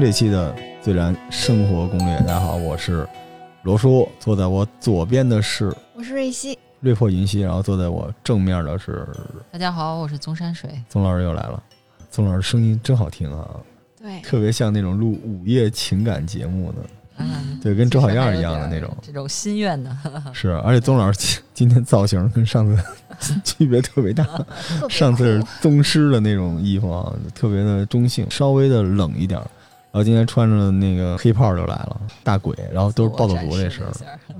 这期的《自然生活攻略》。大家好，我是罗叔，坐在我左边的是我是瑞希，瑞破云溪，然后坐在我正面的是大家好，我是宗山水。宗老师又来了，宗老师声音真好听啊，对，特别像那种录午夜情感节目的，嗯，对，跟周小燕一样的那种。这种心愿的，是，而且宗老师今今天造型跟上次 区别特别大，上次是宗师的那种衣服啊，特别的中性，稍微的冷一点儿。然后今天穿着那个黑炮就来了，大鬼，然后都是暴走族这身儿，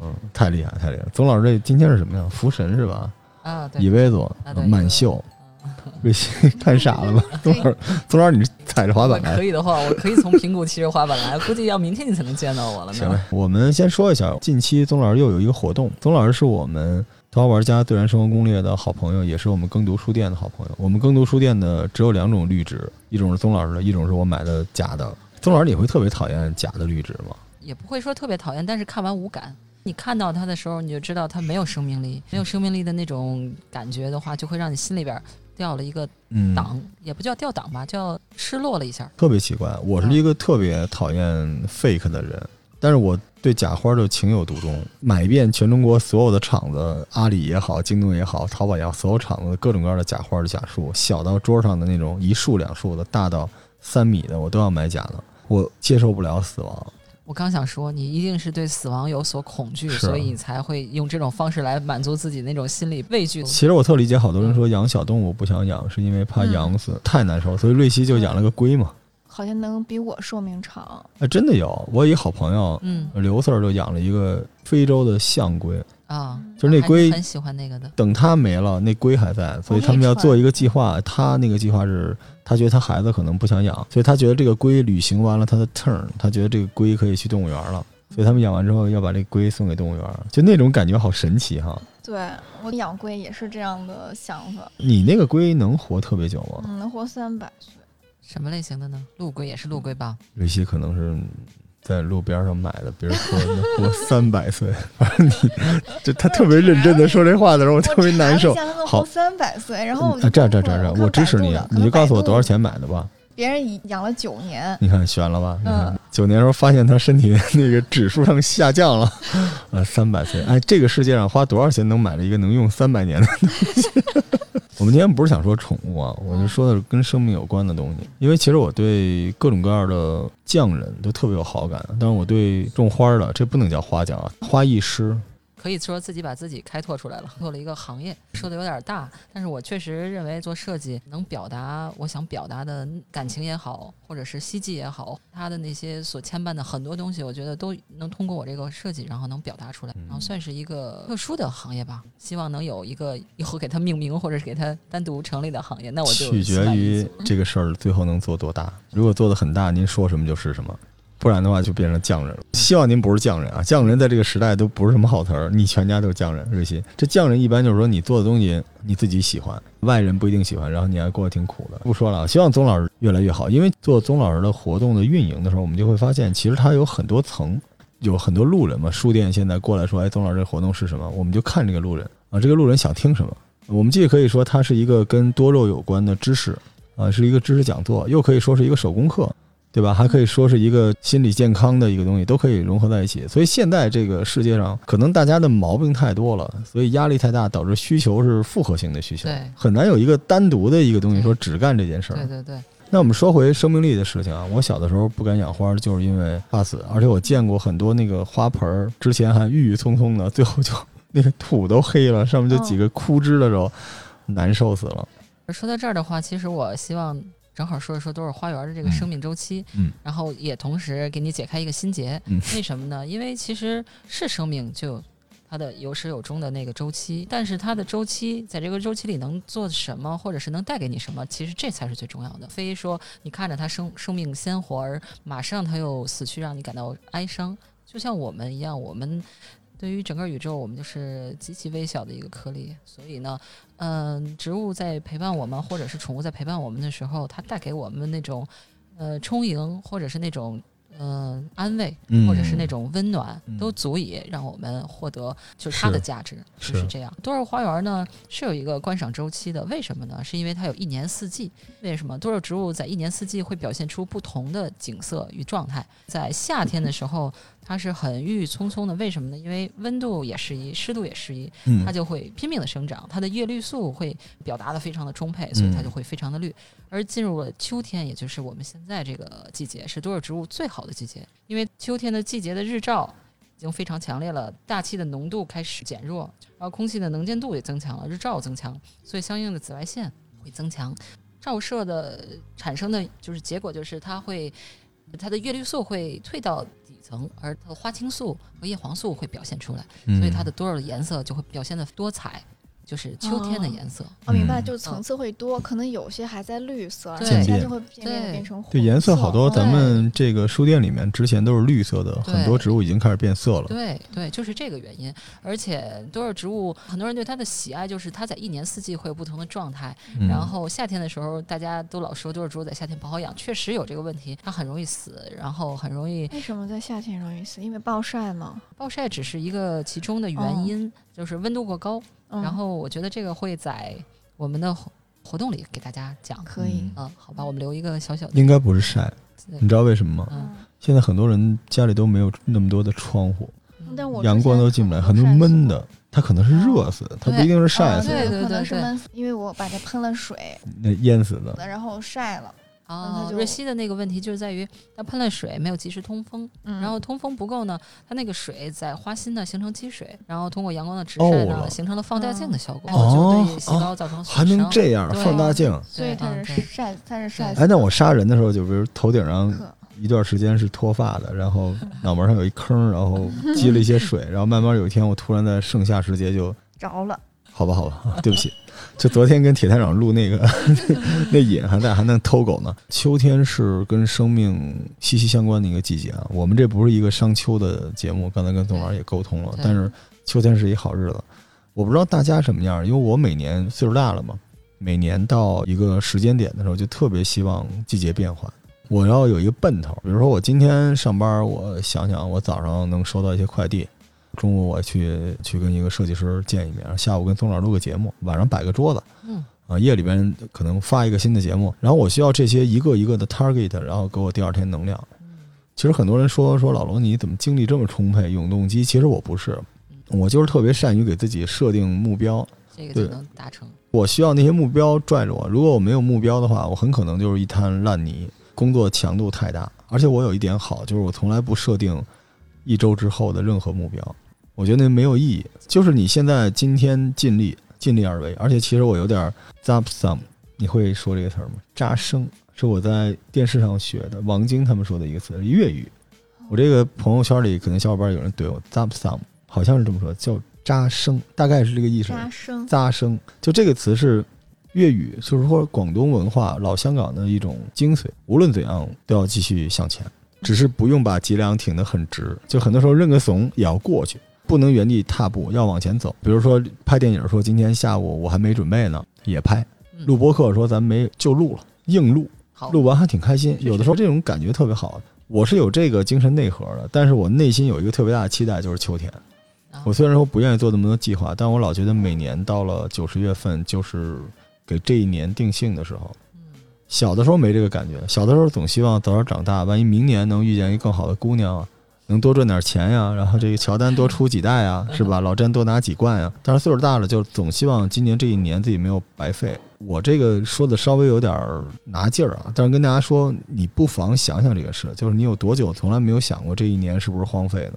嗯，太厉害，太厉害。宗老师这今天是什么呀？福神是吧？啊，对以威佐啊对满袖，瑞希看傻了吧？宗老师，宗老师，你踩着滑板来可？以的话，我可以从平谷骑着滑板来，估计要明天你才能见到我了行了。，我们先说一下，近期宗老师又有一个活动。宗老师是我们《头号玩家自然生活攻略》的好朋友，也是我们耕读书店的好朋友。我们耕读书店的只有两种绿植，一种是宗老师的，一种是我买的假的。宗老师，你会特别讨厌假的绿植吗？也不会说特别讨厌，但是看完无感。你看到它的时候，你就知道它没有生命力，没有生命力的那种感觉的话，就会让你心里边掉了一个嗯，档，也不叫掉档吧，叫失落了一下。特别奇怪。我是一个特别讨厌 fake 的人，但是我对假花就情有独钟。买遍全中国所有的厂子，阿里也好，京东也好，淘宝也好，所有厂子的各种各样的假花的假树，小到桌上的那种一束两束的，大到三米的，我都要买假的。我接受不了死亡，我刚想说，你一定是对死亡有所恐惧，所以你才会用这种方式来满足自己那种心理畏惧。其实我特理解好多人说养小动物不想养，是因为怕养死、太难受，所以瑞希就养了个龟嘛。好像能比我寿命长。哎，真的有，我有一好朋友嗯刘 Sir 就养了一个非洲的象龟，啊，就是那龟很喜欢那个的。等它没了，那龟还在，所以他们要做一个计划。他那个计划是，他觉得他孩子可能不想养，所以他觉得这个龟旅行完了他的 turn，他觉得这个龟可以去动物园了，所以他们养完之后要把这龟送给动物园，就那种感觉好神奇哈。对我养龟也是这样的想法，你那个龟能活特别久吗？嗯，能活三百岁。什么类型的呢？陆龟也是陆龟吧？瑞希可能是在路边上买的，别人说能活三百岁，反正你就他特别认真的说这话的时候，我特别难受好活三百岁，然后这样这样这样我支持你你就告诉我多少。钱买的吧。别人养了九年，你看悬了吧？你看嗯九年时候发现他身体那个指数上下降了，呃，三百岁。哎，这个世界上花多少钱能买了一个能用三百年的东西？我们今天不是想说宠物啊，我就说的是跟生命有关的东西。因为其实我对各种各样的匠人都特别有好感，但是我对种花的，这不能叫花匠啊，花艺师。可以说自己把自己开拓出来了，做了一个行业，说的有点大，但是我确实认为做设计能表达我想表达的感情也好，或者是希冀也好，他的那些所牵绊的很多东西，我觉得都能通过我这个设计，然后能表达出来，然后算是一个特殊的行业吧。希望能有一个以后给它命名，或者是给它单独成立的行业，那我就取决于这个事儿最后能做多大。如果做的很大，您说什么就是什么。不然的话就变成匠人了。希望您不是匠人啊，匠人在这个时代都不是什么好词儿。你全家都是匠人，瑞希。这匠人一般就是说你做的东西你自己喜欢，外人不一定喜欢，然后你还过得挺苦的。不说了，希望宗老师越来越好。因为做宗老师的活动的运营的时候，我们就会发现，其实它有很多层，有很多路人嘛。书店现在过来说，哎，宗老师这活动是什么？我们就看这个路人啊，这个路人想听什么。我们既可以说它是一个跟多肉有关的知识，啊，是一个知识讲座，又可以说是一个手工课，对吧？还可以说是一个心理健康的一个东西，都可以融合在一起。所以现在这个世界上，可能大家的毛病太多了，所以压力太大，导致需求是复合性的需求，很难有一个单独的一个东西说只干这件事儿。对对对，那我们说回生命力的事情啊，我小的时候不敢养花，就是因为怕死，而且我见过很多那个花盆儿，之前还郁郁葱葱的，最后就 那个土都黑了，上面就几个枯枝的时候，难受死了。说到这儿的话，其实我希望正好说一说都是花园的这个嗯生命周期，嗯然后也同时给你解开一个心结。嗯为什么呢？因为其实是生命就有它的有始有终的那个周期，但是它的周期在这个周期里能做什么，或者是能带给你什么，其实这才是最重要的。非说你看着它生生命鲜活，而马上它又死去，让你感到哀伤。就像我们一样，我们对于整个宇宙，我们就是极其微小的一个颗粒。所以呢，嗯、植物在陪伴我们，或者是宠物在陪伴我们的时候，它带给我们那种呃充盈，或者是那种嗯、安慰，嗯或者是那种温暖，嗯都足以让我们获得就是它的价值，就是是这样。多肉花园呢是有一个观赏周期的，为什么呢？是因为它有一年四季。为什么多肉植物在一年四季会表现出不同的景色与状态？在夏天的时候，它是很郁郁葱葱的，为什么呢？因为温度也适宜，湿度也适宜，嗯。它就会拼命的生长，它的叶绿素会表达的非常的充沛，所以它就会非常的绿。而进入了秋天，也就是我们现在这个季节，是多肉植物最好的季节，因为秋天的季节的日照已经非常强烈了，大气的浓度开始减弱，然后空气的能见度也增强了，日照增强，所以相应的紫外线会增强，照射的产生的就是结果就是它会它的叶绿素会退到底层，而它的花青素和叶黄素会表现出来。嗯所以它的多肉的颜色就会表现的多彩，就是秋天的颜色。哦，明白，嗯就是层次会多，可能有些还在绿色，然后对现在就会渐渐变成红对颜色好多，咱们这个书店里面之前都是绿色的，很多植物已经开始变色了。对对，就是这个原因。而且多肉植物，很多人对它的喜爱就是它在一年四季会有不同的状态。嗯然后夏天的时候，大家都老说多肉植物在夏天不好养，确实有这个问题，它很容易死，然后很容易为什么在夏天容易死？因为暴晒嘛。暴晒，只是一个其中的原因，就是温度过高。嗯、然后我觉得这个会在我们的活活动里给大家讲。可以，嗯，好吧，我们留一个小小的。应该不是晒，你知道为什么吗？嗯。现在很多人家里都没有那么多的窗户，嗯。但我阳光都进不来，很多闷的，它可能是热死的，它不一定是晒啊死的，对对可能对对是闷死，因为我把它喷了水，那淹死的。然后晒了，啊它，就瑞希的那个问题就是在于它喷了水，没有及时通风，嗯，然后通风不够呢，它那个水在花心呢形成积水，然后通过阳光的直晒呢，哦形成了放大镜的效果，哦然后就对细胞造成损还能。这样放大镜？所以它是晒，它是晒死哎，那我杀人的时候，就比如头顶上一段时间是脱发的，然后 脑门上有一坑，然后积了一些水，然后慢慢有一天我突然在盛夏时节就，着了，好吧好吧，对不起，就昨天跟铁探长录那个 那瘾还在，还能偷狗呢。秋天是跟生命息息相关的一个季节啊。我们这不是一个商秋的节目，刚才跟董老师也沟通了，但是秋天是一好日子。我不知道大家什么样，因为我每年岁数大了嘛，每年到一个时间点的时候，就特别希望季节变换。我要有一个奔头，比如说我今天上班，我想想我早上能收到一些快递，中午我去去跟一个设计师见一面，下午跟宗老师录个节目，晚上摆个桌子，嗯啊，夜里边可能发一个新的节目，然后我需要这些一个一个的 target，然后给我第二天能量。其实很多人说说老罗你怎么精力这么充沛，永动机？其实我不是，我就是特别善于给自己设定目标，这个就对能达成。我需要那些目标拽着我。如果我没有目标的话，我很可能就是一滩烂泥，工作强度太大。而且我有一点好，就是我从来不设定一周之后的任何目标，我觉得那没有意义。就是你现在今天尽力，尽力而为。而且其实我有点 zap some，你会说这个词儿吗？扎生是我在电视上学的，王晶他们说的一个词，粤语。我这个朋友圈里可能小伙伴有人怼我 zap some，好像是这么说，叫扎生，大概是这个意思。扎生，扎生，就这个词是粤语，就是说广东文化、老香港的一种精髓。无论怎样，都要继续向前，只是不用把脊梁挺得很直。就很多时候认个怂也要过去，不能原地踏步，要往前走。比如说拍电影，说今天下午我还没准备呢，也拍；嗯录播课说咱没就录了，硬录，录完还挺开心。有的时候这种感觉特别好。我是有这个精神内核的，但是我内心有一个特别大的期待，就是秋天。啊我虽然说不愿意做那么多计划，但我老觉得每年到了九十月份，就是给这一年定性的时候。嗯小的时候没这个感觉，小的时候总希望早点长大，万一明年能遇见一个更好的姑娘啊，能多赚点钱呀，然后这个乔丹多出几代呀，是吧？老詹多拿几冠呀。但是岁数大了，就总希望今年这一年自己没有白费。我这个说的稍微有点儿拿劲儿啊，但是跟大家说，你不妨想想这个事，就是你有多久从来没有想过这一年是不是荒废的？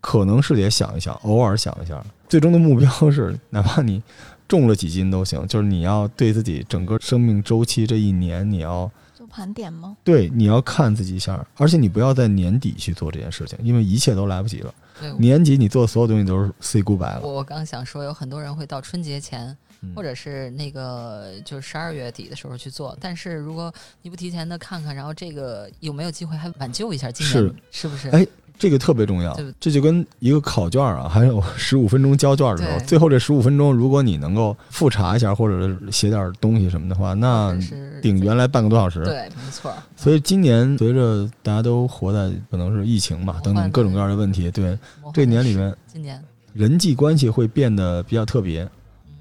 可能是得想一想，偶尔想一下。最终的目标是，哪怕你重了几斤都行，就是你要对自己整个生命周期这一年，你要做盘点吗？对你要看自己一下，而且你不要在年底去做这件事情，因为一切都来不及了。对，年底你做的所有东西都是 say goodbye 了，我我刚想说，有很多人会到春节前，嗯或者是那个就是十二月底的时候去做。但是如果你不提前的看看，然后这个有没有机会还挽救一下今年，是是不是？哎这个特别重要，这就跟一个考卷啊，还有 十五分钟交卷的时候，最后这十五分钟，如果你能够复查一下或者是写点东西什么的话，那顶原来半个多小时。对，没错。所以今年随着大家都活在可能是疫情吧等等各种各样的问题，对这年里面今年人际关系会变得比较特别，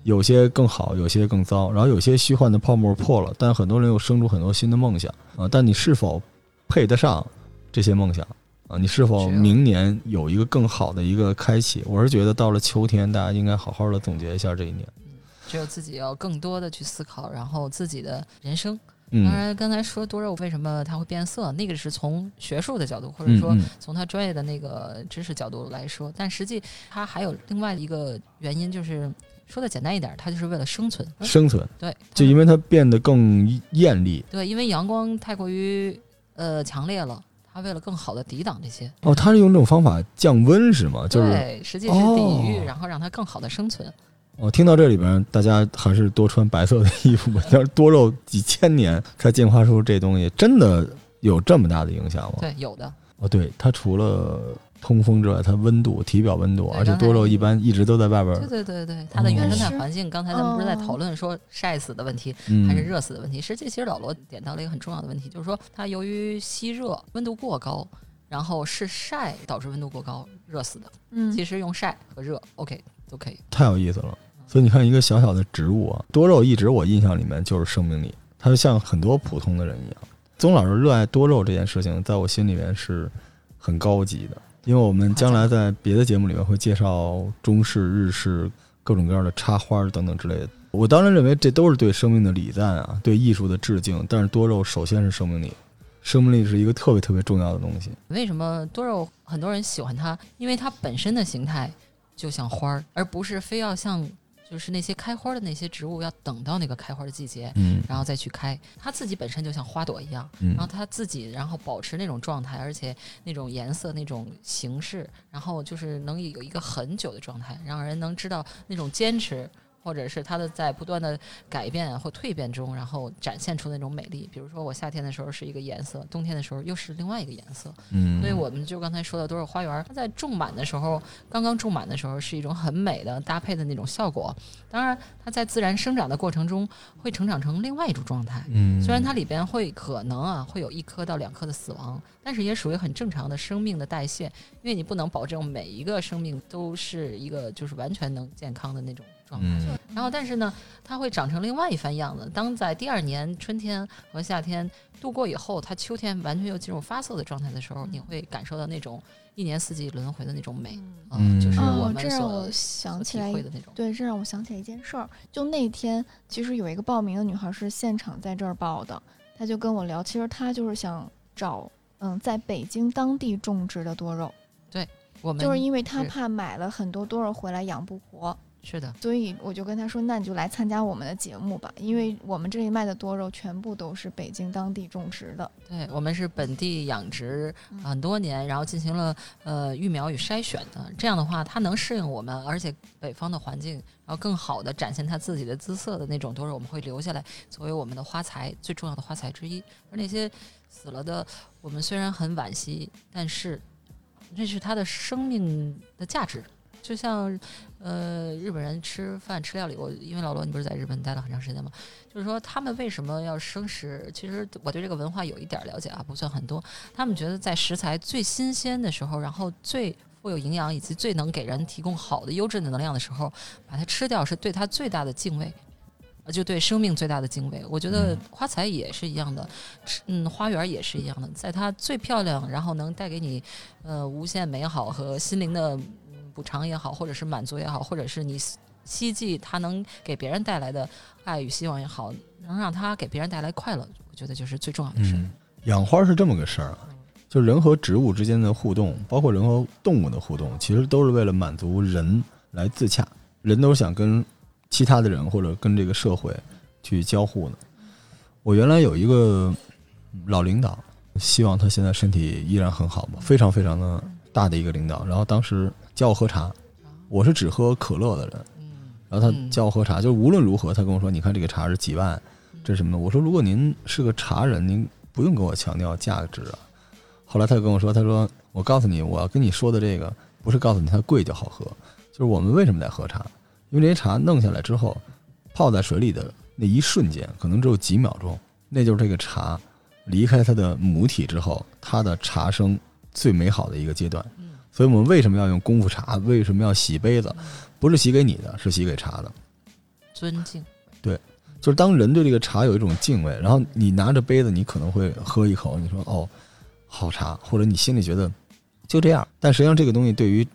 有些更好，有些更糟，然后有些虚幻的泡沫破了，但很多人又生出很多新的梦想啊。但你是否配得上这些梦想啊？你是否明年有一个更好的一个开启？我是觉得到了秋天，大家应该好好的总结一下这一年。只有自己要更多的去思考，然后自己的人生。嗯，当然，刚才说多肉为什么它会变色，那个是从学术的角度，或者说从他专业的那个知识角度来说，但实际它还有另外一个原因，就是说的简单一点，它就是为了生存。生存，对，就因为它变得更艳丽对，因为阳光太过于呃强烈了，它为了更好的抵挡这些。哦。它是用这种方法降温是吗？就是对，实际是抵御，哦然后让它更好的生存。我听到这里边，大家还是多穿白色的衣服吧。要是多肉几千年才进化出这东西，真的有这么大的影响吗？对，有的。哦，对，它除了通风之外，它温度、体表温度，而且多肉一般一直都在外边对儿，对对对，它的原生态环境，刚才咱们不是在讨论说晒死的问题，还是嗯，热死的问题。实际其实老罗点到了一个很重要的问题，就是说它由于吸热温度过高，然后是晒导致温度过高热死的。嗯其实用晒和热 OK 都可以。太有意思了。所以你看，一个小小的植物啊，多肉一直我印象里面就是生命力，它就像很多普通的人一样。宗老师热爱多肉这件事情，在我心里面是很高级的，因为我们将来在别的节目里面会介绍中式、日式各种各样的插花等等之类的。我当然认为这都是对生命的礼赞啊，对艺术的致敬。但是多肉首先是生命力，生命力是一个特别特别重要的东西。为什么多肉很多人喜欢它？因为它本身的形态就像花儿，而不是非要像就是那些开花的那些植物要等到那个开花的季节。嗯然后再去开，它自己本身就像花朵一样，嗯然后它自己然后保持那种状态，而且那种颜色、那种形式，然后就是能有一个很久的状态，让人能知道那种坚持，或者是它的在不断的改变或蜕变中，然后展现出那种美丽。比如说我夏天的时候是一个颜色，冬天的时候又是另外一个颜色。嗯，所以我们就刚才说的都是花园，它在种满的时候，刚刚种满的时候是一种很美的搭配的那种效果。当然，它在自然生长的过程中会成长成另外一种状态。嗯，虽然它里边会可能啊会有一颗到两颗的死亡，但是也属于很正常的生命的代谢，因为你不能保证每一个生命都是一个就是完全能健康的那种状态。嗯然后，但是呢，它会长成另外一番样子。当在第二年春天和夏天度过以后，它秋天完全又进入发色的状态的时候，你会感受到那种一年四季轮回的那种美，嗯就是我哦，们让我想起来的那种。对，这让我想起来一件事儿。就那天，其实有一个报名的女孩是现场在这儿报的，她就跟我聊，其实她就是想找嗯在北京当地种植的多肉，我们就是因为她怕买了很多多肉回来养不活，是的，所以我就跟他说，那你就来参加我们的节目吧，因为我们这里卖的多肉全部都是北京当地种植的。对我们是本地养殖嗯很多年，然后进行了呃育苗与筛选的。这样的话，它能适应我们，而且北方的环境，然后更好的展现它自己的姿色的那种多肉，我们会留下来作为我们的花材最重要的花材之一。而那些死了的，我们虽然很惋惜，但是这是它的生命的价值。就像呃日本人吃饭吃料理，我因为老罗你不是在日本待了很长时间吗？就是说他们为什么要生食？其实我对这个文化有一点儿了解啊，不算很多。他们觉得在食材最新鲜的时候，然后最富有营养以及最能给人提供好的优质的能量的时候，把它吃掉是对它最大的敬畏。呃，就对生命最大的敬畏。我觉得花材也是一样的，嗯，花园也是一样的，在它最漂亮，然后能带给你呃无限美好和心灵的嗯补偿也好，或者是满足也好，或者是你希希冀他能给别人带来的爱与希望也好，能让他给别人带来快乐，我觉得就是最重要的事。嗯，养花是这么个事儿啊，就人和植物之间的互动，包括人和动物的互动，其实都是为了满足人来自洽。人都是想跟其他的人或者跟这个社会去交互的。我原来有一个老领导，希望他现在身体依然很好嘛，非常非常的大的一个领导。然后当时叫我喝茶，我是只喝可乐的人，嗯然后他嗯叫我喝茶，就无论如何，他跟我说：“你看这个茶是几万，这是什么的？”我说：“如果您是个茶人，您不用跟我强调价值啊。”后来他就跟我说：“他说我告诉你，我要跟你说的这个不是告诉你它贵就好喝，就是我们为什么在喝茶，因为这些茶弄下来之后，泡在水里的那一瞬间，可能只有几秒钟，那就是这个茶离开它的母体之后，它的茶生最美好的一个阶段。嗯所以我们为什么要用功夫茶？为什么要洗杯子？不是洗给你的，是洗给茶的。尊敬，对就是当人对这个茶有一种敬畏，然后你拿着杯子，你可能会喝一口，你说哦，好茶，或者你心里觉得就这样，但实际上这个东西对于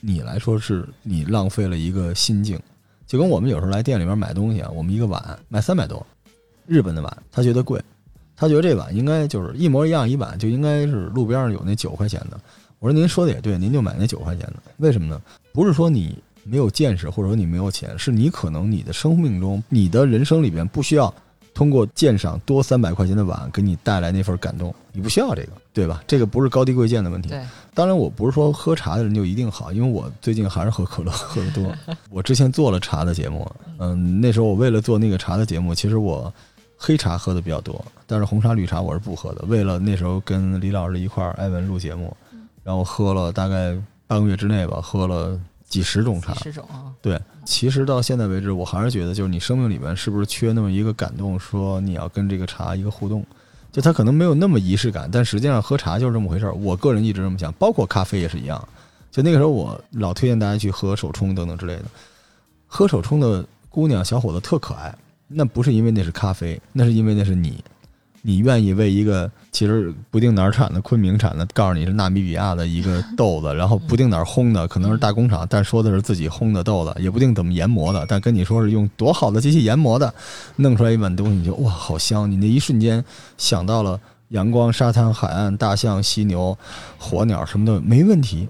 你来说是你浪费了一个心境，就跟我们有时候来店里面买东西啊，我们一个碗卖三百多，日本的碗，他觉得贵，他觉得这碗应该就是一模一样一碗就应该是路边上有那九块钱的，我说您说的也对，您就买那九块钱的，为什么呢？不是说你没有见识，或者说你没有钱，是你可能你的生命中、你的人生里边不需要通过鉴赏多三百块钱的碗给你带来那份感动，你不需要这个，对吧？这个不是高低贵贱的问题。对，当然，我不是说喝茶的人就一定好，因为我最近还是喝可乐喝的多。我之前做了茶的节目，嗯，那时候我为了做那个茶的节目，其实我黑茶喝的比较多，但是红茶、绿茶我是不喝的。为了那时候跟李老师一块儿艾文录节目，然后喝了大概半个月之内吧，喝了几十种茶几。十种啊，对，其实到现在为止，我还是觉得，就是你生命里面是不是缺那么一个感动，说你要跟这个茶一个互动，就它可能没有那么仪式感，但实际上喝茶就是这么回事儿。我个人一直这么想，包括咖啡也是一样。就那个时候，我老推荐大家去喝手冲等等之类的。喝手冲的姑娘小伙子特可爱，那不是因为那是咖啡，那是因为那是你，你愿意为一个其实不定哪儿产的，昆明产的，告诉你是纳米比亚的一个豆子，然后不定哪儿烘的，可能是大工厂，但说的是自己烘的豆子，也不定怎么研磨的，但跟你说是用多好的机器研磨的，弄出来一碗东西，你就哇好香，你那一瞬间想到了阳光、沙滩、海岸、大象、犀牛、火鸟什么的，没问题，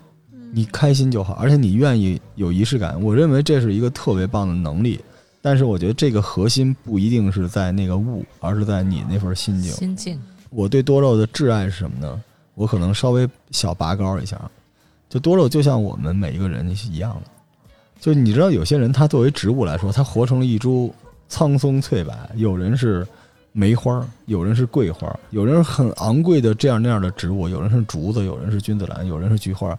你开心就好，而且你愿意有仪式感，我认为这是一个特别棒的能力。但是我觉得这个核心不一定是在那个物，而是在你那份心境。心境，我对多肉的挚爱是什么呢？我可能稍微小拔高一下，就多肉就像我们每一个人是一样的，就你知道有些人他作为植物来说，他活成了一株苍松翠柏，有人是梅花，有人是桂花，有人是很昂贵的这样那样的植物，有人是竹子，有人是君子兰，有人是菊花，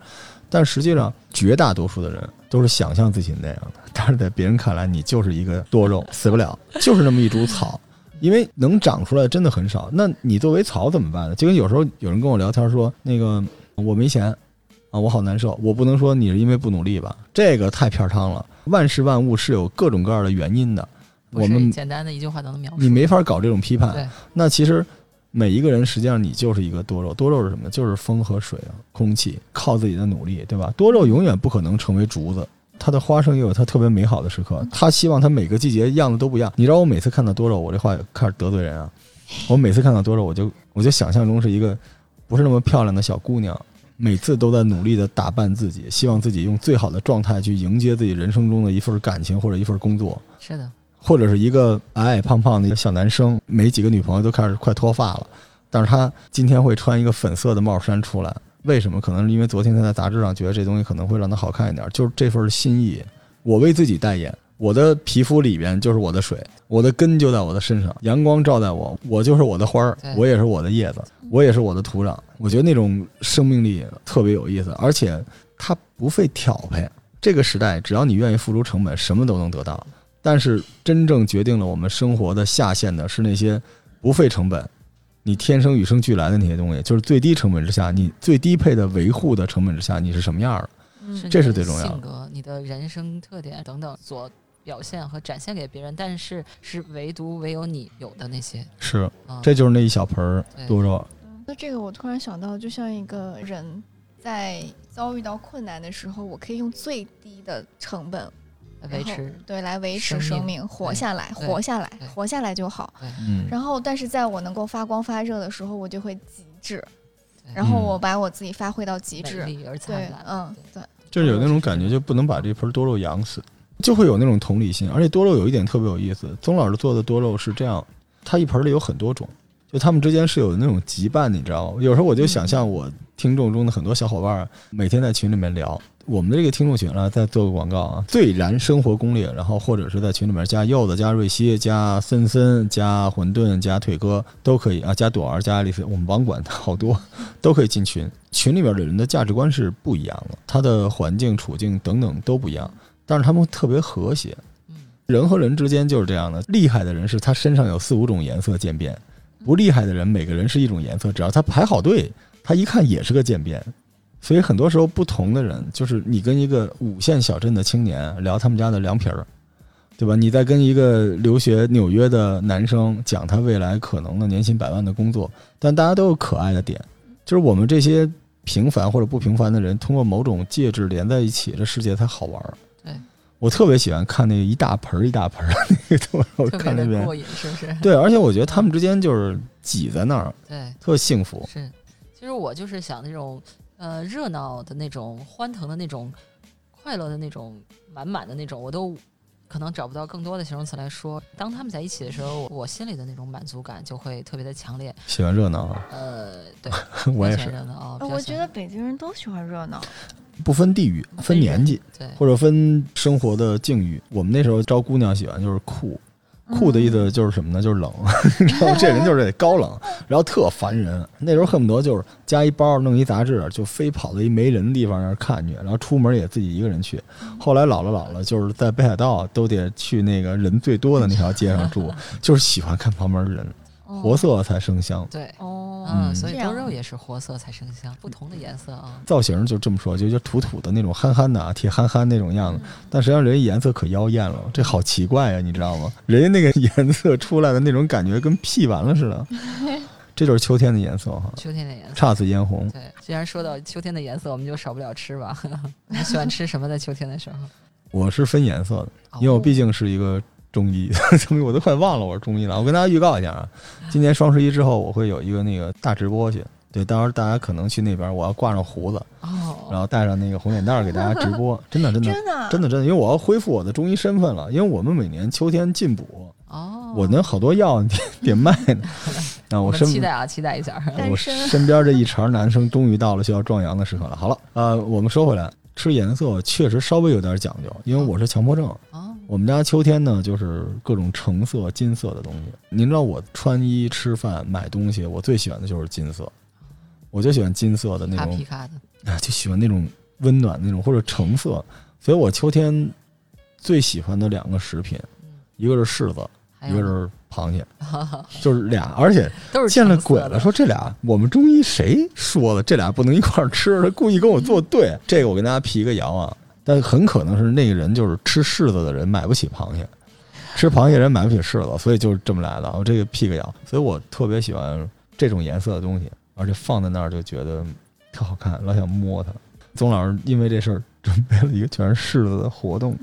但实际上绝大多数的人都是想象自己那样的，但是在别人看来，你就是一个多肉，死不了，就是那么一株草。因为能长出来真的很少，那你作为草怎么办呢？就跟有时候有人跟我聊天说，那个我没钱啊，我好难受，我不能说你是因为不努力吧，这个太片汤了。万事万物是有各种各样的原因的，我们简单的一句话都能描述。你没法搞这种批判。那其实每一个人实际上你就是一个多肉，多肉是什么？就是风和水啊，空气，靠自己的努力，对吧？多肉永远不可能成为竹子。它的花生也有它特别美好的时刻，它希望它每个季节样子都不一样。你知道我每次看到多肉，我这话开始得罪人啊！我每次看到多肉，我就我就想象中是一个不是那么漂亮的小姑娘，每次都在努力的打扮自己，希望自己用最好的状态去迎接自己人生中的一份感情或者一份工作。是的，或者是一个矮矮胖胖的一个小男生，没几个女朋友都开始快脱发了，但是他今天会穿一个粉色的帽衫出来，为什么？可能是因为昨天他在杂志上觉得这东西可能会让他好看一点，就是这份心意。我为自己代言，我的皮肤里边就是我的水，我的根就在我的身上，阳光照在我，我就是我的花儿，我也是我的叶子，我也是我的土壤。我觉得那种生命力特别有意思，而且它不费挑配。这个时代，只要你愿意付出成本，什么都能得到。但是真正决定了我们生活的下限的是那些不费成本，你天生与生俱来的那些东西，就是最低成本之下，你最低配的维护的成本之下，你是什么样的？嗯这是最重要的性格、你的人生特点等等所表现和展现给别人，但是是唯独唯有你有的那些。是，啊，这就是那一小盆儿多肉。那这个我突然想到，就像一个人在遭遇到困难的时候，我可以用最低的成本维持。对来维持生生命命，活下来，活下来，活下来就好。嗯，然后，但是在我能够发光发热的时候，我就会极致，然后嗯我把我自己发挥到极致。对。，嗯，对，就是有那种感觉，就不能把这盆多肉养死，就会有那种同理心。而且多肉有一点特别有意思，宗老师做的多肉是这样，他一盆里有很多种，就他们之间是有那种羁绊的，你知道吗？有时候我就想象我听众中的很多小伙伴每天在群里面聊。我们的这个听众群啊，再做个广告啊，最燃生活攻略，然后或者是在群里面加柚子、加瑞希、加森森、加混沌、加腿哥都可以啊，加朵儿、加爱丽丝，我们网管好多都可以进群。群里边的人的价值观是不一样的，他的环境、处境等等都不一样，但是他们特别和谐。嗯，人和人之间就是这样的，厉害的人是他身上有四五种颜色渐变，不厉害的人每个人是一种颜色，只要他排好队，他一看也是个渐变。所以很多时候，不同的人，就是你跟一个五线小镇的青年聊他们家的凉皮儿，对吧？你在跟一个留学纽约的男生讲他未来可能的年薪百万的工作，但大家都有可爱的点，就是我们这些平凡或者不平凡的人，通过某种介质连在一起，这世界才好玩儿。对我特别喜欢看那个一大盆儿一大盆儿的那个东西，我看那边过瘾，是不是？对，而且我觉得他们之间就是挤在那儿，对，特幸福。是。其实我就是想那种呃热闹的那种、欢腾的那种、快乐的那种、满满的那种，我都可能找不到更多的形容词来说。当他们在一起的时候，我心里的那种满足感就会特别的强烈。喜欢热闹啊，呃，对，我也是，热闹我觉得北京人都喜欢热闹。不分地域，分年纪，对或者分生活的境遇。我们那时候招姑娘喜欢就是酷，酷的意思就是什么呢？就是冷，你知道吗？这人就是得高冷，然后特烦人。那时候恨不得就是加一包，弄一杂志，就非跑到一没人的地方那儿看去，然后出门也自己一个人去。后来老了老了，就是在北海道都得去那个人最多的那条街上住，就是喜欢看旁边的人，哦活色才生香。对，哦，嗯，嗯所以这样多肉也是活色才生香，不同的颜色啊。造型就这么说，就就土土的那种憨憨的啊，铁憨憨那种样子。但实际上人家颜色可妖艳了，这好奇怪呀、你知道吗？人家那个颜色出来的那种感觉跟 P 完了似的，这就是秋天的颜色哈，秋天的颜色。姹紫嫣红。对，既然说到秋天的颜色，我们就少不了吃吧。你 喜欢吃什么在秋天的时候？我是分颜色的，因为我毕竟是一个中医，中医我都快忘了我是中医了。我跟大家预告一下啊，今年双十一之后我会有一个那个大直播去，对，到时候大家可能去那边，我要挂上胡子，哦，然后戴上那个红脸蛋儿给大家直播，真的真的真的真的真的，因为我要恢复我的中医身份了，因为我们每年秋天进补，哦，我那好多药得得卖呢。啊，我我身们期待啊，期待一下。我身身边这一茬男生终于到了需要壮阳的时刻了。好了，呃，我们说回来，吃颜色确实稍微有点讲究，因为我是强迫症。哦，我们家秋天呢，就是各种橙色、金色的东西。您知道我穿衣、吃饭、买东西，我最喜欢的就是金色，我就喜欢金色的那种卡皮，卡的，哎，就喜欢那种温暖那种或者橙色。所以我秋天最喜欢的两个食品，嗯，一个是柿子，一个是螃蟹，就是俩，而且 都是见了鬼了，说这俩我们中医谁说的？这俩不能一块儿吃，他故意跟我作对。这个我跟大家辟一个谣啊，但很可能是那个人就是吃柿子的人买不起螃蟹，吃螃蟹人买不起柿子，所以就是这么来的。我这个辟个谣，所以我特别喜欢这种颜色的东西，而且放在那儿就觉得特好看，老想摸它。宗老师因为这事儿准备了一个全是柿子的活动，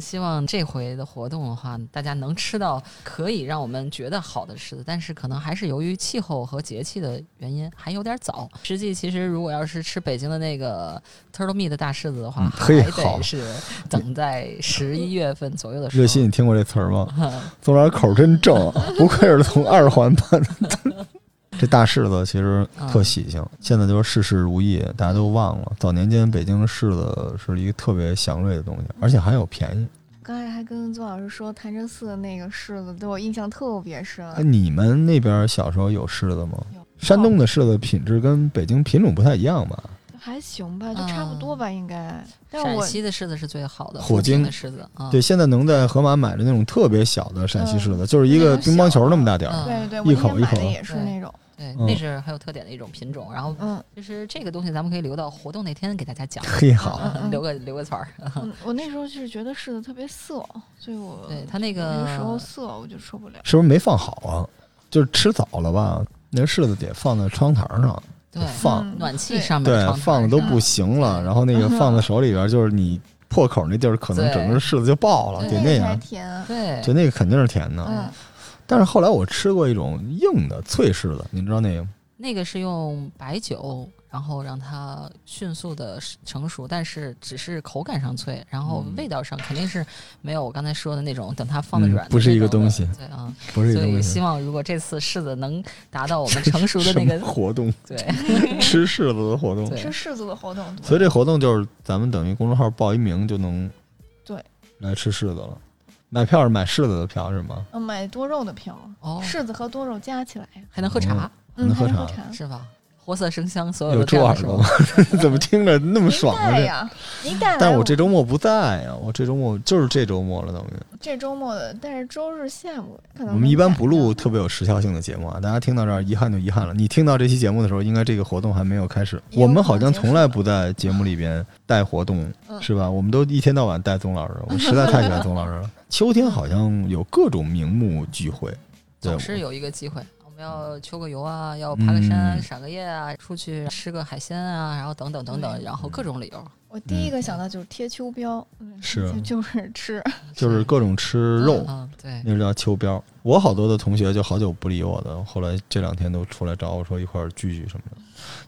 希望这回的活动的话，大家能吃到可以让我们觉得好的柿子，但是可能还是由于气候和节气的原因，还有点早。实际其实如果要是吃北京的那个 turtle meat 的大柿子的话，还好得是等在十一月份左右的时候。热心，你听过这词儿吗？宗老师口真正，不愧是从二环搬的。这大柿子其实特喜庆，现在就是事事如意，大家都忘了。早年间北京柿子是一个特别祥瑞的东西，而且还有便宜。刚才还跟邹老师说潭柘寺的那个柿子，对我印象特别深。哎，你们那边小时候有柿子吗？山东的柿子品质跟北京品种不太一样吧？还行吧，就差不多吧，应该。但陕我西的柿子是最好的，火晶的柿子啊，对，现在能在盒马买的那种特别小的陕西柿子，就是一个乒乓球那么大点儿。嗯对对，我那一口一口的也是那种。对，嗯那是很有特点的一种品种。然后嗯，就是这个东西，咱们可以留到活动那天给大家讲。嘿，好，留个留个词儿。我我那时候就是觉得柿子特别涩，所以我对它那那个时候涩我就受不了。是不是没放好啊？就是吃早了吧？那柿子得放在窗台上对放，嗯暖气上面对，放的都不行了。然后那个放在手里边，就是你破口那地儿，可能整个柿子就爆了，对得那才样。甜。对就那个肯定是甜的。嗯，但是后来我吃过一种硬的脆柿子，您知道那个吗？那个是用白酒，然后让它迅速的成熟，但是只是口感上脆，然后嗯味道上肯定是没有我刚才说的那种等它放的嗯软的、不是一个东西对啊，不是一个东西所以希。望如果这次柿子能达到我们成熟的那个 活动，对 吃柿子的活动。吃柿子的活动，所以这活动就是咱们等于公众号报一名就能对来吃柿子了。买票是买柿子的票是吗？嗯，买多肉的票，哦，柿子和多肉加起来，还能喝茶、嗯，能喝茶还能喝茶。是吧？活色生香，所有的猪耳朵吗？怎么听着那么爽啊？这，带呀，您带来。但是我这周末不在呀，我这周末就是这周末了，等于这周末的，但是周日下午可能我们一般不录特别有时效性的节目啊。大家听到这儿，遗憾就遗憾了。你听到这期节目的时候，应该这个活动还没有开始。我们好像从来不在节目里边带活动，嗯是吧？我们都一天到晚带宗老师，我实在太喜欢宗老师了。秋天好像有各种名目聚会，总是有一个机会。我们要秋个游啊，要爬个山、嗯赏个夜啊，出去吃个海鲜啊，然后等等等等，然后各种理由。我第一个想到就是贴秋膘，嗯是就 就是吃，就是各种吃肉，嗯，对，那是叫秋膘。我好多的同学就好久不理我的，后来这两天都出来找我说一块儿聚聚什么的。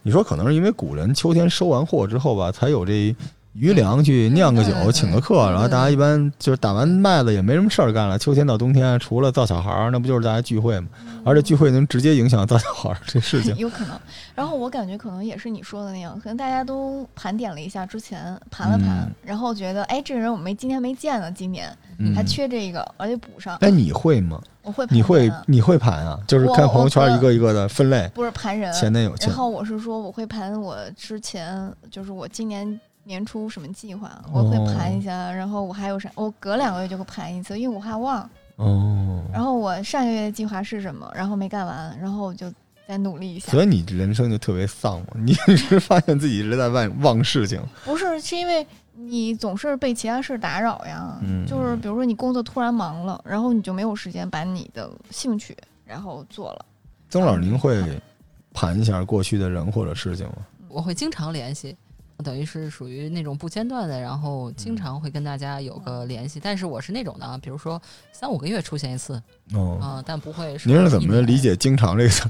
你说可能是因为古人秋天收完货之后吧，才有这余粮去酿个酒、请个客，然后大家一般就是打完麦子也没什么事儿干了。秋天到冬天，除了造小孩儿，那不就是大家聚会吗？而且聚会能直接影响造小孩儿这事情。有可能。然后我感觉可能也是你说的那样，可能大家都盘点了一下之前盘了盘，嗯然后觉得哎，这个人我没今天没见呢，今年嗯还缺这个，而且补上。哎，你会吗？我会盘你会你会盘啊？就是我看朋友圈一个一个的分类，不是盘人，前男友前然后我是说我会盘我之前就是我今年。年初什么计划，我会盘一下，然后我还有啥，我隔两个月就会盘一次，因为我怕忘。哦。然后我上个月的计划是什么，然后没干完，然后我就再努力一下。所以你人生就特别丧嘛？你是发现自己一直在忘忘事情，不是，是因为你总是被其他事打扰呀。嗯就是比如说你工作突然忙了，然后你就没有时间把你的兴趣然后做了。曾老师，您会盘一下过去的人或者事情吗？我会经常联系，等于是属于那种不间断的，然后经常会跟大家有个联系。但是我是那种的啊，比如说三五个月出现一次哦，啊、但不会说您是怎么理解“经常”这个词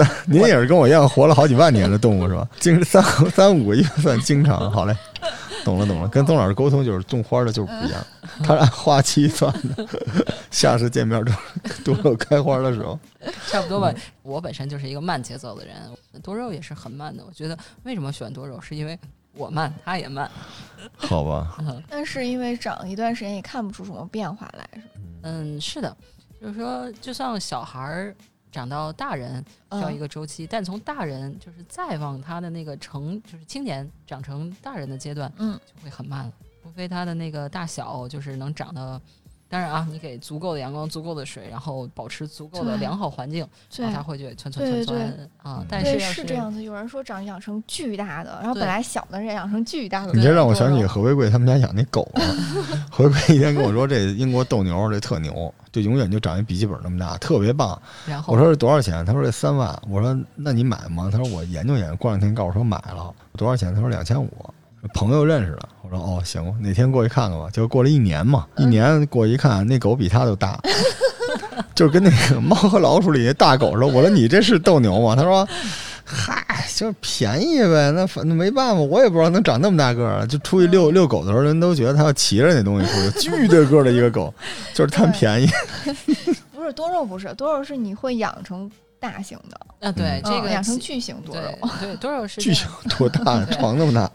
儿？您也是跟我一样活了好几万年的动物是吧？经三三五个月算经常，好嘞，懂了懂了。跟曾老师沟通就是种花的就是不一样，他是按花期算的，下次见面都是多肉开花的时候。差不多吧。我本身就是一个慢节奏的人，多肉也是很慢的。我觉得为什么喜欢多肉，是因为我慢，他也慢。好吧，但是因为长一段时间也看不出什么变化来，是吧？嗯，是的，就是说，就像小孩儿长到大人需要一嗯个周期，但从大人就是再往他的那个成，就是青年长成大人的阶段，嗯，就会很慢了。除非他的那个大小就是能长得，当然啊，你给足够的阳光、足够的水，然后保持足够的良好环境，对然后它会就蹿蹿蹿蹿对对蹿啊。但是，是这样子。有人说长养成巨大的，然后本来小的人养成巨大的。你这让我想起何为贵他们家养那狗了。何为贵一天跟我说，这英国斗牛这特牛，就永远就长一笔记本那么大，特别棒。然后我说这多少钱？他说这三万。我说那你买吗？他说我研究研究，过两天告诉我说买了。多少钱？他说两千五。朋友认识的。我说哦行，哪天过去看看吧。结果过了一年嘛，一年过去一看，那狗比他都大，就是跟那个猫和老鼠里那大狗似的。我说你这是斗牛吗？他说。嗨，就是便宜呗，那反正没办法，我也不知道能长那么大个儿。就出去遛遛狗的时候，人都觉得他要骑着那东西出去，巨大个儿的一个狗，就是贪便宜。不是多肉，不是多肉，是你会养成大型的，啊，对嗯这个嗯养成巨型多肉。对多肉是巨型多大？床那么大。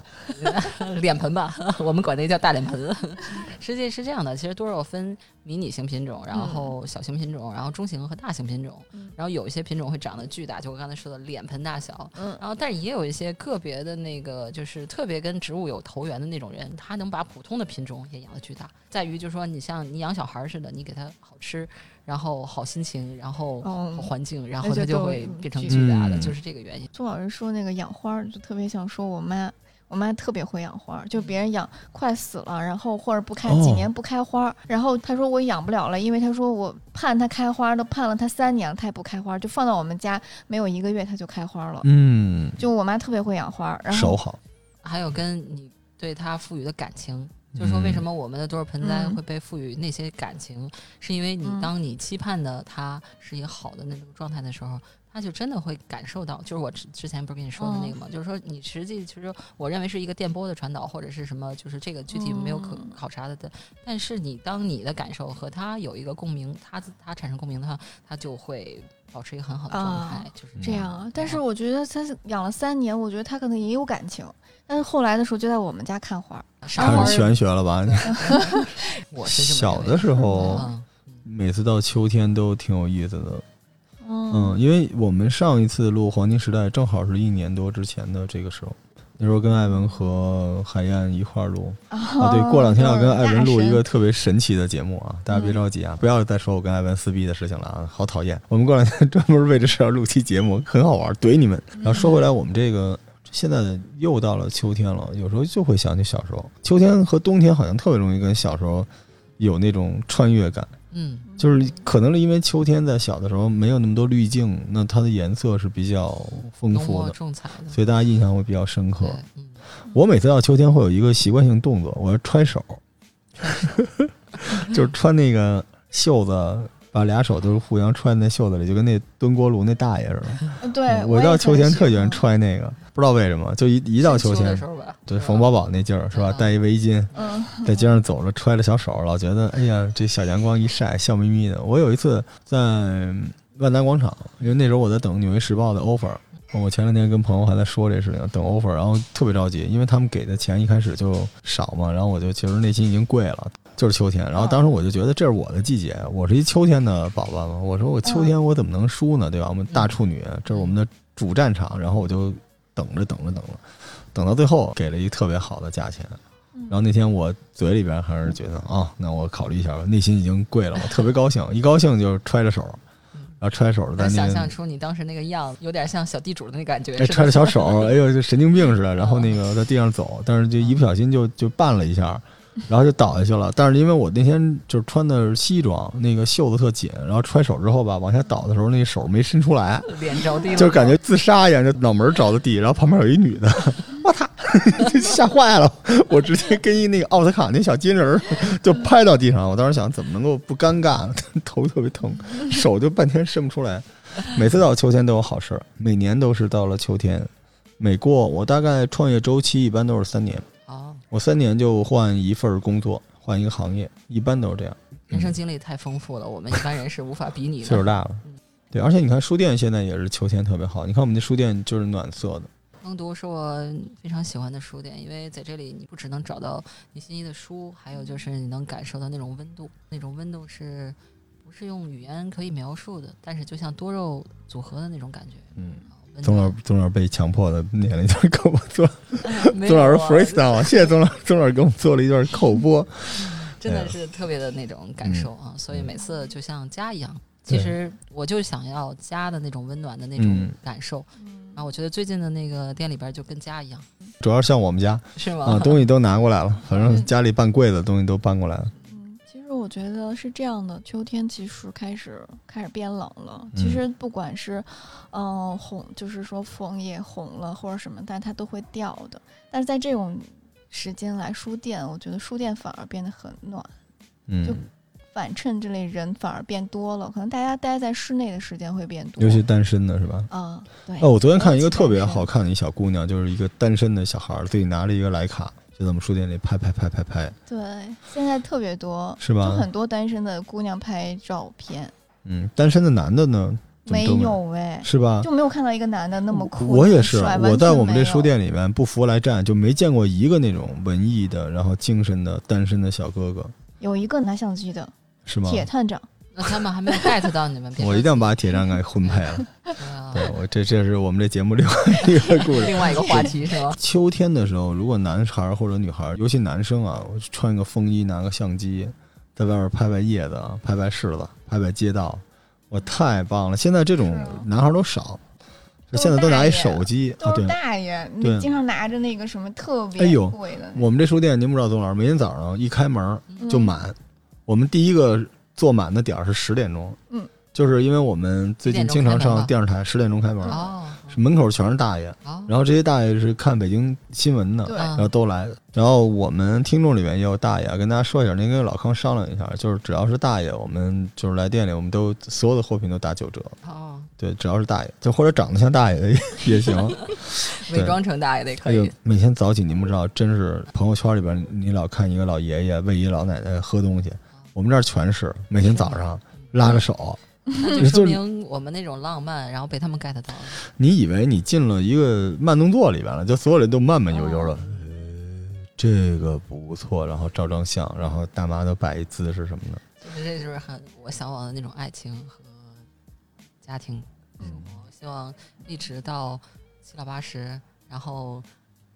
脸盆吧，我们管那叫大脸盆。实际是这样的，其实多肉分迷你型品种，然后小型品种，然后中型和大型品种，嗯然后有一些品种会长得巨大，就我刚才说的脸盆大小。嗯然后，但是也有一些个别的那个，就是特别跟植物有投缘的那种人，他能把普通的品种也养得巨大。在于就是说，你像你养小孩儿似的，你给他好吃，然后好心情，然后环境，然后它就就会变成巨巨大的，嗯就是这个原因。宋老师说那个养花儿，就特别想说我妈。我妈特别会养花儿，就别人养快死了，然后或者不开哦几年不开花儿，然后她说我养不了了，因为她说我盼它开花都盼了它三年了，它也不开花，就放到我们家没有一个月它就开花了。嗯，就我妈特别会养花儿，然后手好。还有跟你对它赋予的感情，就是说为什么我们的多肉盆栽嗯。会被赋予那些感情，是因为你嗯。当你期盼的它是一个好的那种状态的时候，他就真的会感受到，就是我之之前不是跟你说的那个吗？就是说你实际其实我认为是一个电波的传导或者是什么，就是这个具体没有可嗯考察的的。但是你当你的感受和他有一个共鸣，他他产生共鸣的话，他就会保持一个很好的状态，啊就是这样啊。但是我觉得他养了三年，我觉得他可能也有感情，但是后来的时候就在我们家看花儿，赏花儿玄学了吧？我是这么小的时候，嗯每次到秋天都挺有意思的。嗯，嗯因为我们上一次录《黄金时代》正好是一年多之前的这个时候，那时候跟艾文和海燕一块儿录啊。对，过两天要跟艾文录一个特别神奇的节目啊，大家别着急啊，不要再说我跟艾文撕逼的事情了啊，好讨厌。我们过两天专门为这事儿录期节目，很好玩，怼你们。然后说回来，我们这个现在又到了秋天了，有时候就会想起小时候，秋天和冬天好像特别容易跟小时候有那种穿越感。嗯就是可能是因为秋天在小的时候没有那么多滤镜，那它的颜色是比较丰富的，重彩的，所以大家印象会比较深刻。，嗯，我每次到秋天会有一个习惯性动作，我要揣手，就是穿那个袖子，把俩手都是互相揣在那袖子里，就跟那蹲锅炉那大爷似的。嗯对，嗯我也到秋天特喜欢欢。揣那个，不知道为什么，就一一到秋天对冯宝宝那劲儿是吧？嗯戴一围巾，嗯，在街上走着，揣着小手，老觉得哎呀，这小阳光一晒，笑眯眯的。我有一次在万达广场，因为那时候我在等《纽约时报》的 offer，我前两天跟朋友还在说这事情，等 offer，然后特别着急，因为他们给的钱一开始就少嘛，然后我就其实内心已经跪了。就是秋天，然后当时我就觉得这是我的季节，我是一秋天的宝宝嘛。我说我秋天我怎么能输呢？对吧？我们大处女，这是我们的主战场。然后我就等着等着等着，等到最后给了一个特别好的价钱。然后那天我嘴里边还是觉得啊、那我考虑一下吧，内心已经跪了，我特别高兴，一高兴就揣着手，然后揣着手在那想那个象出你当时那个样子，有点像小地主的那感觉，哎，揣着小手，哎呦，就神经病似的。然后那个在地上走，但是就一不小心就就绊了一下，然后就倒下去了。但是因为我那天就是穿的是西装，那个袖子特紧，然后揣手之后吧，往下倒的时候，那手没伸出来，脸着地了，就感觉自杀一样，就脑门着的地，然后旁边有一女的，我操，就 吓坏了，我直接跟一那个奥斯卡那小金人儿就拍到地上。我当时想，怎么能够不尴尬呢？头特别疼，手就半天伸不出来。每次到秋天都有好事儿，每年都是到了秋天。每过我大概创业周期一般都是三年，哦，我三年就换一份工作，换一个行业，一般都是这样。人生经历太丰富了，我们一般人是无法比拟的。岁数大了嗯，对，而且你看书店现在也是秋天特别好，你看我们的书店就是暖色的。耕读是我非常喜欢的书店，因为在这里你不只能找到你心仪的书，还有就是你能感受到那种温度，那种温度是不是用语言可以描述的？但是就像多肉组合的那种感觉。嗯，宗老暖宗老被强迫的念了一段 口播，宗老师 freestyle 啊，谢谢宗老宗老师给我们做了一段口播。真的哎是特别的那种感受啊，所以嗯每次就像家一样。对其实我就想要家的那种温暖的那种嗯感受，嗯然后我觉得最近的那个店里边就跟家一样，主要是像我们家是吗？啊，东西都拿过来了，反正家里搬柜子的东西都搬过来了。我觉得是这样的，秋天其实开始开始变冷了。嗯其实不管是，嗯、红，就是说枫叶红了或者什么，但它都会掉的。但是在这种时间来书店，我觉得书店反而变得很暖，就嗯，反衬这类人反而变多了。可能大家待在室内的时间会变多。尤其单身的是吧？啊，对。哦，我昨天看一个特别好看的一小姑娘，就是一个单身的小孩儿，自己拿着一个徕卡，就在我们书店里拍拍拍拍拍，对，现在特别多，是吧就很多单身的姑娘拍照片，嗯，单身的男的呢，没有哎，是吧？就没有看到一个男的那么酷。我也是，帅我在我们这书。店里面不服来战，就没见过一个那种文艺的，然后精神的单身的小哥哥，有一个拿相机的是吗？铁探长，那他们还没有 get 到你们，我一定要把铁站给婚配了。对啊对我这这是我们这节目另外一个故事。另外一个话题是吧？秋天的时候，如果男孩儿或者女孩儿，尤其男生啊，我穿个风衣，拿个相机，在外边拍拍叶子，拍拍柿子，拍拍街道，我太棒了。现在这种男孩都少，现在都拿一手机啊。都是，大爷，对你经常拿着那个什么特别哎呦贵的，我们这书店您不知道，宗老师每天早上一开门嗯就满，我们第一个坐满的点儿是十点钟。嗯。就是因为我们最近经常上电视台，十点钟开门。哦，门口全是大爷，好，然后这些大爷是看北京新闻的，对，嗯然后都来。然后我们听众里面也有大爷啊，跟大家说一下，您跟老康商量一下，就是只要是大爷，我们就是来店里，我们都所有的货品都打九折。哦，对，只要是大爷，就或者长得像大爷的也 也行。伪装成大爷的也可以。，每天早起您不知道，真是朋友圈里边你老看一个老爷爷喂一老奶奶喝东西，我们这儿全是每天早上拉个手。那就说明我们那种浪漫，然后被他们 get 到了。你以为你进了一个慢动作里边了，就所有人都慢慢悠悠的。呃这个不错，然后照张相，然后大妈都摆一姿势什么的。就是这就是很我向往的那种爱情和家庭生活。希望一直到七老八十，然后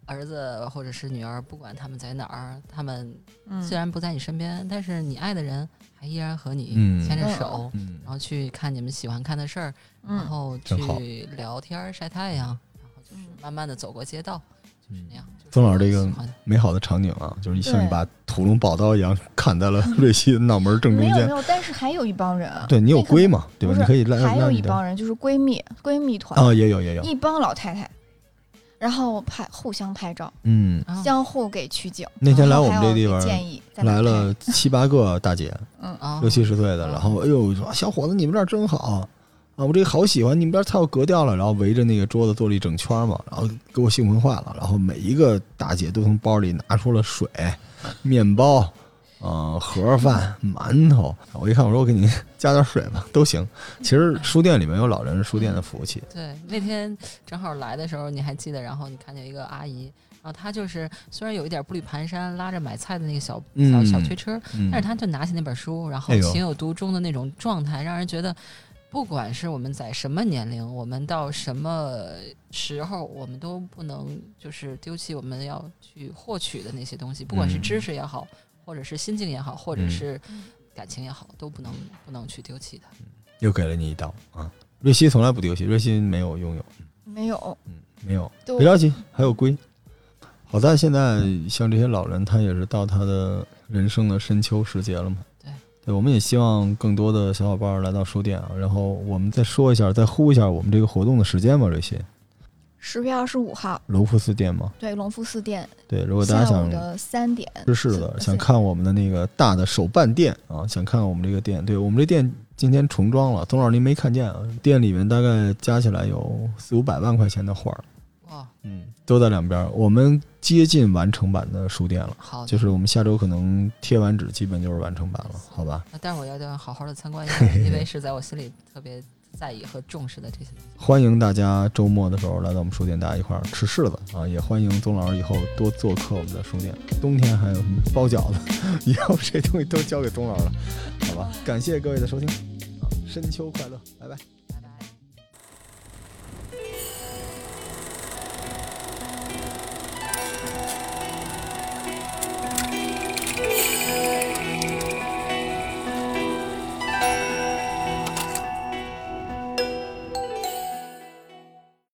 儿子或者是女儿，不管他们在哪儿，他们嗯。虽然不在你身边，但是你爱的人还依然和你嗯。牵着手，嗯。然后去看你们喜欢看的事儿，然嗯，后去聊天儿晒太阳，然后就是嗯。慢慢的走过街道，就是那样。曾老师这个美好的场景啊，就是像对。一把屠龙宝刀一样 砍在了 瑞希的脑门正中间。没有没有，但是还有一帮人，对你有那个龟嘛，对吧？不是你可以来还有一帮人就是闺蜜闺蜜团，啊，也有也有，一帮老太太，然后拍互相拍照，嗯，啊。相互给取景。那天来我们这地方建议来了七八个大姐，嗯。啊。六七十岁的，嗯然后哎呦小伙子你们这儿真好啊，我这个好喜欢，你们这儿太有格调了，然后围着那个桌子坐了一整圈嘛，然后给我兴奋坏了，然后每一个大姐都从包里拿出了水、面包。呃，盒饭、馒头，我一看，我说我给你加点水吧，都行。其实书店里面有老人书店的服务器，对，那天正好来的时候，你还记得？然后你看见一个阿姨，然后她就是虽然有一点步履蹒跚，拉着买菜的那个小小嗯小推车，嗯但是她就拿起那本书，然后情有独钟的那种状态，让人觉得，不管是我们在什么年龄，我们到什么时候，我们都不能就是丢弃我们要去获取的那些东西，不管是嗯知识也好，或者是心境也好，或者嗯是感情也好，都不能不能去丢弃它。又给了你一刀啊！瑞希从来不丢弃，瑞希没有拥有，没有，嗯，没有，别着急，还有龟。好在现在像这些老人，他也是到他的人生的深秋时节了嘛。对，对，我们也希望更多的小伙伴来到书店啊。然后我们再说一下，再呼一下我们这个活动的时间吧。瑞希，十月二十五号，隆福寺店吗。对，隆福寺店对，如果大家想下午的三点，是是的，想看我们的那个大的手办店啊，想看我们这个店，对我们这店今天重装了，董老师您没看见啊？店里面大概加起来有四五百万块钱的画儿，哇，嗯，都在两边儿。我们接近完成版的书店了，好，就是我们下周可能贴完纸，基本就是完成版了，好吧？那待会儿要要好好的参观一下，因为是在我心里特别在意和重视的这些东西。欢迎大家周末的时候来到我们书店，大家一块儿吃柿子啊！也欢迎宗老师以后多做客我们的书店。冬天还有什么包饺子，以后这东西都交给宗老师了，好吧？感谢各位的收听啊，深秋快乐，拜拜。